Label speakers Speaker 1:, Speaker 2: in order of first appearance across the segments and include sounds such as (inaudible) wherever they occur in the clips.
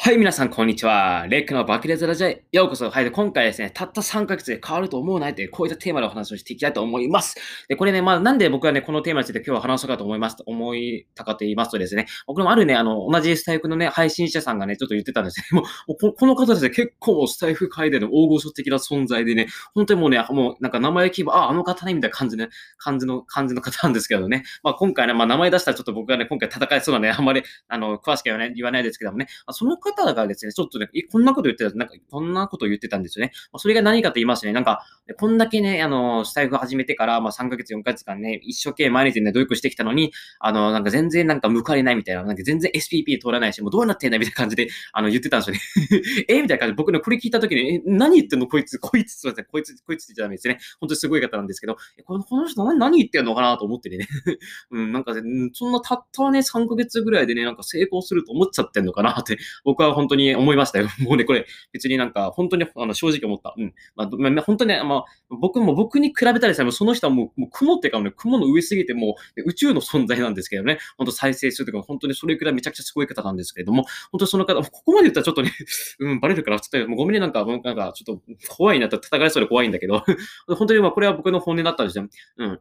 Speaker 1: はい、皆さん、こんにちは。レックの爆裂ラジオへようこそ。はい、で今回ですね、たった3ヶ月で変わると思うないという、こういったテーマでお話をしていきたいと思います。で、これね、まあ、なんで僕はね、このテーマについて今日は話そうかと思いますと、思いたかと言いますとですね、僕もあるね、あの、同じスタイフのね、配信者さんがね、ちょっと言ってたんですね。もう、この方ですね、結構スタイフ界での大御所的な存在でね、本当にもうね、もうなんか名前聞けば、あ、あの方ね、みたいな感じね、感じの、感じの方なんですけどね。まあ、今回ね、まあ、名前出したらちょっと僕がね、今回戦いそうなね、あんまり、あの、詳しくはね、言わないですけどもね、その方がですね、ちょっとね、こんなこと言ってた、なんか、こんなこと言ってたんですよね。まあ、それが何かと言いますとね、なんか、こんだけね、あの、スタイフ始めてから、まあ、3ヶ月、4ヶ月間ね、一生懸命毎日ね、努力してきたのに、あの、なんか全然なんか報われないみたいな、なんか全然 SPP 通らないし、もうどうなってんだみたいな感じで、あの、言ってたんですよね。(laughs) えみたいな感じで、僕ね、これ聞いたときに、え、何言ってんのこいつ、こいつ、すいません、こいつ、こいつって言っちゃダメですね。本当にすごい方なんですけど、このこの人何言ってんのかなと思ってね。(laughs) うん、なんか、そんなたったね、3ヶ月ぐらいでね、なんか成功すると思っちゃってんのかなって、僕僕は本当に思いましたよ。(laughs) もうね、これ、別になんか、本当にあの正直思った。うん。まあ、本当にね、まあ、僕も僕に比べたら、その人はもう、もう雲っていうかね、雲の上すぎてもう宇宙の存在なんですけどね、本当再生するとか、本当にそれくらいめちゃくちゃすごい方なんですけれども、本当その方、ここまで言ったらちょっとね、(laughs) うん、バレるから、ちょっと、もうごめんね、なんか、なんか、ちょっと怖いなと、戦いそうで怖いんだけど、(laughs) 本当にまあ、これは僕の本音だったんですよ。うん。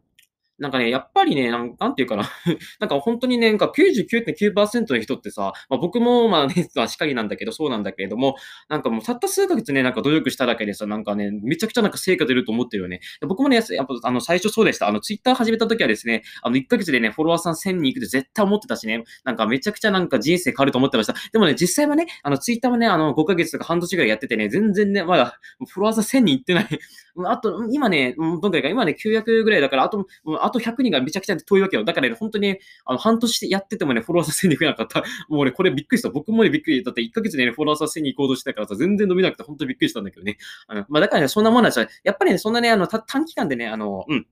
Speaker 1: なんかね、やっぱりね、なんなんていうかな (laughs) なんか本当にね、なんか99.9%の人ってさ、まあ、僕もまあね、まあ、しかりなんだけど、そうなんだけれども、なんかもうたった数ヶ月ね、なんか努力しただけでさ、なんかね、めちゃくちゃなんか成果出ると思ってるよね。僕もね、やっぱあの最初そうでした。あの、ツイッター始めた時はですね、あの、1ヶ月でね、フォロワーさん1000人いくって絶対思ってたしね、なんかめちゃくちゃなんか人生変わると思ってました。でもね、実際はね、あの、ツイッターはね、あの、5ヶ月とか半年ぐらいやっててね、全然ね、まだ、フォロワーさん1000人いってない。(laughs) あと、今ね、どんくらいか、今ね、900ぐらいだから、あと、ああと100人がめちゃくちゃ遠いわけよ。だからね、本当に、あの、半年やっててもね、フォロワーさせに増えなかった。(laughs) もうね、これびっくりした。僕もね、びっくり。だって1ヶ月でね、フォロワーさせに行こうとしてたからさ、全然伸びなくて、本当にびっくりしたんだけどね。あの、まあ、だからね、そんなもんなんですよ。やっぱりね、そんなね、あの、短期間でね、あの、うん、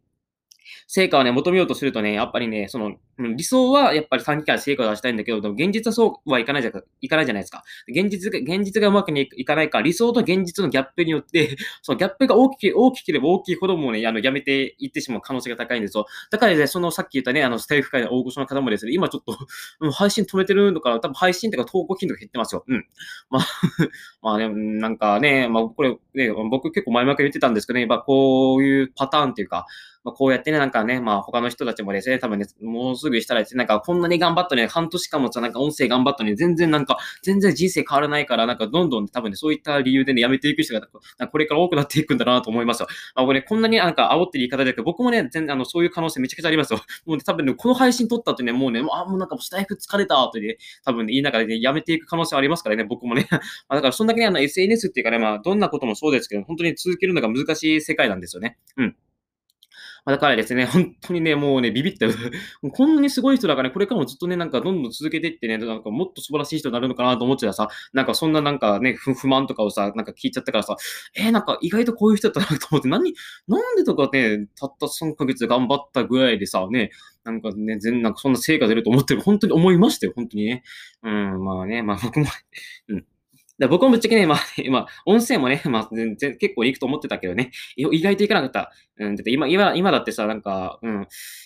Speaker 1: 成果をね、求めようとするとね、やっぱりね、その、理想はやっぱり短期間で成果を出したいんだけど、でも現実はそうはいかないじゃいかないじゃないですか。現実が、現実がうまくにいかないか理想と現実のギャップによって、(laughs) そのギャップが大き大きければ大きいほどもね、あの、やめていってしまう可能性が高いんですよ。だからね、そのさっき言ったね、あの、スタイフ界の大御所の方もですね、今ちょっと、(laughs) 配信止めてるのかな、多分配信とか投稿頻度が減ってますよ。うん。まあ (laughs) まあね、なんかね、まあこれ、ね、僕結構前々言ってたんですけどね、まあこういうパターンっていうか、まあ、こうやってね、なんかね、まあ他の人たちもですね、多分ね、もうすぐしたらですね、なんかこんなに頑張ったね、半年間もさ、なんか音声頑張ったのに、全然なんか、全然人生変わらないから、なんかどんどん多分ね、そういった理由でね、やめていく人が、これから多くなっていくんだなと思いますよ。まあ、これ、こんなになんか煽ってる言い方だけど、僕もね、全然あの、そういう可能性めちゃくちゃありますよ。もうね、多分ね、この配信撮った後ね、もうね、あ、もうなんかスタイフ疲れたとね、多分ね、言いながらね、やめていく可能性ありますからね、僕もね。(laughs) まあ、だからそんだけね、あの、SNS っていうかね、まあ、どんなこともそうですけど、本当に続けるのが難しい世界なんですよね。うん。まだからですね、本当にね、もうね、ビビったよ。(laughs) こんなにすごい人だからね、これからもずっとね、なんかどんどん続けていってね、なんかもっと素晴らしい人になるのかなと思ってたらさ、なんかそんななんかね、不満とかをさ、なんか聞いちゃったからさ、えー、なんか意外とこういう人だったなと思って、何、なんでとかね、たった3ヶ月頑張ったぐらいでさ、ね、なんかね、全然なんかそんな成果出ると思ってる、本当に思いましたよ、本当にね。うん、まあね、まあ僕もうん。で僕もぶっちゃけね、まあ、今音声もね、まあ、全然結構いくと思ってたけどね、意外といかなかった。うん、だって今、今、今だってさ、なんか、うん、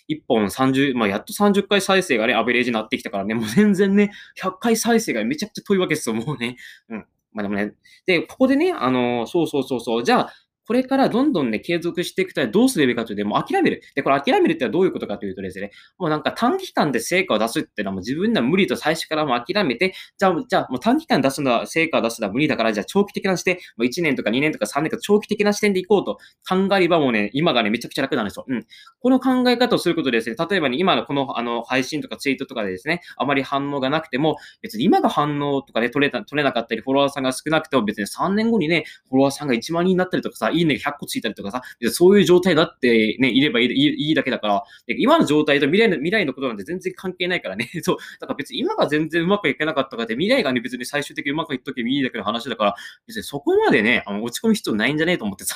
Speaker 1: 1本30、まあ、やっと30回再生がね、アベレージになってきたからね、もう全然ね、100回再生がめちゃくちゃ遠いわけですよ、もうね。うん。まあでもね、で、ここでね、あのそうそうそうそう、じゃあ、これからどんどんね、継続していくためどうすればいいかというと、もう諦める。で、これ諦めるってのはどういうことかというとですね、もうなんか短期間で成果を出すっていうのはもう自分では無理と最初からもう諦めて、じゃあ、じゃあもう短期間出すのは、成果を出すのは無理だから、じゃあ長期的な視点、もう1年とか2年とか3年とか長期的な視点でいこうと考えればもうね、今がね、めちゃくちゃ楽なんですよ。うん。この考え方をすることでですね、例えばね、今のこのあの配信とかツイートとかでですね、あまり反応がなくても、別に今が反応とかね、取れた、取れなかったり、フォロワーさんが少なくても別に3年後にね、フォロワーさんが1万人になったりとかさ、いいねが100個ついたりとかさ、そういう状態だってね、いればいいだけだから、今の状態と未来の未来のことなんて全然関係ないからね。(laughs) そう。だから別に今が全然うまくいかなかったかって、未来がね、別に最終的にうまくいっとけばいいだけの話だから、別にそこまでね、あの落ち込む必要ないんじゃねえと思ってさ。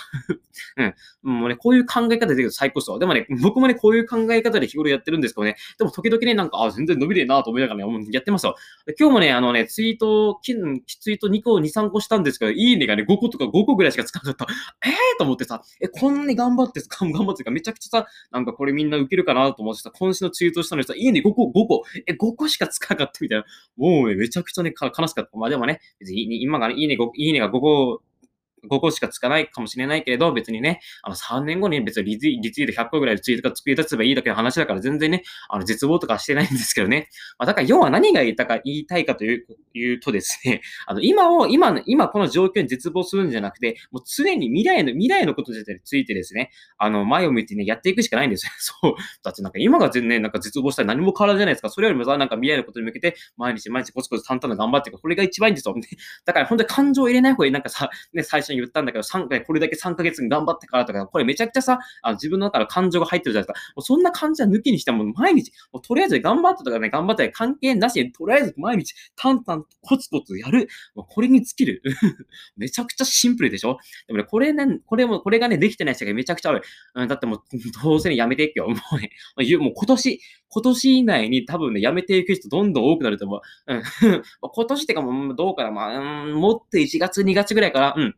Speaker 1: うん。もうね、こういう考え方で最高っすわ。でもね、僕もね、こういう考え方で日頃やってるんですけどね、でも時々ね、なんか、あ、全然伸びねえなと思いながらね、やってますよ。今日もね、あのね、ツイート、ツイート2個、2、3個したんですけど、いいねがね、5個とか5個ぐらいしかつかなかった。ええーと思ってさ、え、こんなに頑張って、頑張ってか、めちゃくちゃさ、なんかこれみんな受けるかなと思ってさ、今週のツイートしたのにさ、いいね5個、5個、え、5個しかつかなかったみたいな。もうね、めちゃくちゃね、悲しかった。まあでもね、別に今が、ね、いいね5、いいねが5個5個しかつかないかもしれないけれど、別にね、あの3年後に別にリツイート100個ぐらいのツイートが作り出せばいいだけの話だから全然ね、あの絶望とかしてないんですけどね。まあ、だから要は何が言いたか、言いたいかといういうとですね、(laughs) あの今を、今の今この状況に絶望するんじゃなくて、もう常に未来の、未来のことについてですね、あの前を向いてね、やっていくしかないんですよ。(laughs) そう。だってなんか今が全然なんか絶望したら何も変わらないじゃないですか。それよりもさ、なんか未来のことに向けて、毎日毎日コツコツ淡々と頑張っていく。これが一番いいんですよ。だから本当に感情を入れない方がいい。なんかさ、ね、最初に言ったんだけど、3回これだけ3ヶ月に頑張ってからとか、これめちゃくちゃさ、あの自分の中の感情が入ってるじゃないですか。もうそんな感じは抜きにしても、毎日、もうとりあえず頑張ったとかね、頑張ったり関係なしに、とりあえず毎日、淡々コツコツやる。まこれに尽きる。(laughs) めちゃくちゃシンプルでしょ？でもね、これね、これも、これがね、できてない人がめちゃくちゃ多い。うん、だってもう、(laughs) どうせね、やめていくよ。もうね、もう今年、今年以内に多分ね、やめていく人どんどん多くなると思う。うん、(laughs) 今年ってかもう、どうかな、まあ、うん、もっと1月、2月ぐらいから、うん、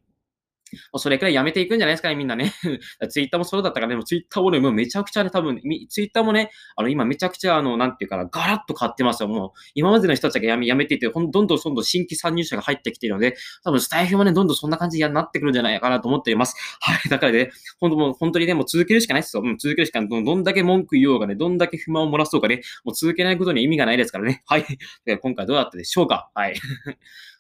Speaker 1: それくらいやめていくんじゃないですかね、みんなね。(laughs) ツイッターもそうだったからね、もツイッターもね、もうめちゃくちゃね、多分、ツイッターもね、あの、今めちゃくちゃ、あの、なんていうかな、ガラッと変わってますよ。もう、今までの人たちがやめやめていて、ほんどんどんどんどん新規参入者が入ってきているので、多分スタイフもね、どんどんそんな感じになってくるんじゃないかなと思っています。(laughs) はい。だからね、本当もう、本当にね、もう続けるしかないですよ。うん、続けるしかない。どんだけ文句言おうがね、どんだけ不満を漏らそうかね、もう続けないことに意味がないですからね。はい。で今回どうだったでしょうかはい。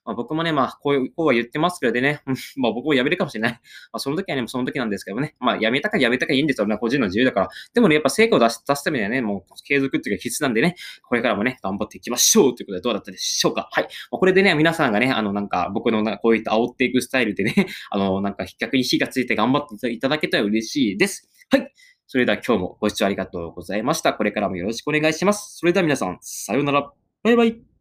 Speaker 1: まあ、僕もね、まあ、こういう、こうは言ってますけどでね、(laughs) まあ僕も辞めるかもしれない。(laughs) まあその時はね、その時なんですけどね、まあ辞めたか辞めたかいいんですよ。個人の自由だから。でもね、やっぱ成果を出す出すためにはね、もう継続っていうか必須なんでね、これからもね、頑張っていきましょうということでどうだったでしょうか。はい。まあ、これでね、皆さんがね、あのなんか僕のなんかこういった煽っていくスタイルでね、(laughs) あのなんか逆に火がついて頑張っていただけたら嬉しいです。はい。それでは今日もご視聴ありがとうございました。これからもよろしくお願いします。それでは皆さん、さようなら。バイバイ。